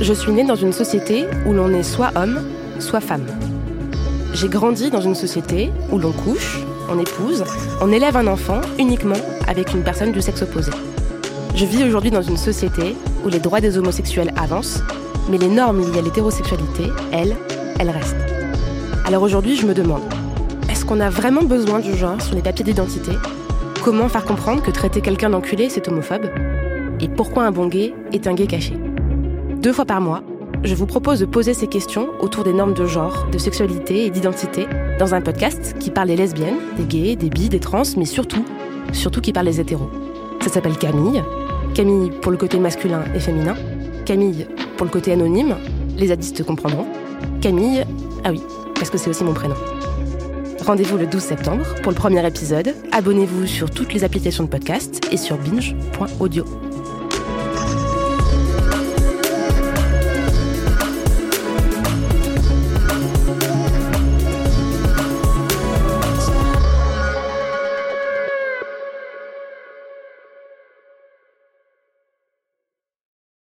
Je suis née dans une société où l'on est soit homme, soit femme. J'ai grandi dans une société où l'on couche, on épouse, on élève un enfant uniquement avec une personne du sexe opposé. Je vis aujourd'hui dans une société où les droits des homosexuels avancent, mais les normes liées à l'hétérosexualité, elles, elles restent. Alors aujourd'hui, je me demande, est-ce qu'on a vraiment besoin du genre sur les papiers d'identité? Comment faire comprendre que traiter quelqu'un d'enculé, c'est homophobe? Et pourquoi un bon gay est un gay caché? Deux fois par mois, je vous propose de poser ces questions autour des normes de genre, de sexualité et d'identité dans un podcast qui parle des lesbiennes, des gays, des bi, des trans, mais surtout, surtout qui parle des hétéros. Ça s'appelle Camille. Camille pour le côté masculin et féminin. Camille pour le côté anonyme. Les zadistes comprendront. Camille, ah oui, parce que c'est aussi mon prénom. Rendez-vous le 12 septembre pour le premier épisode. Abonnez-vous sur toutes les applications de podcast et sur binge.audio.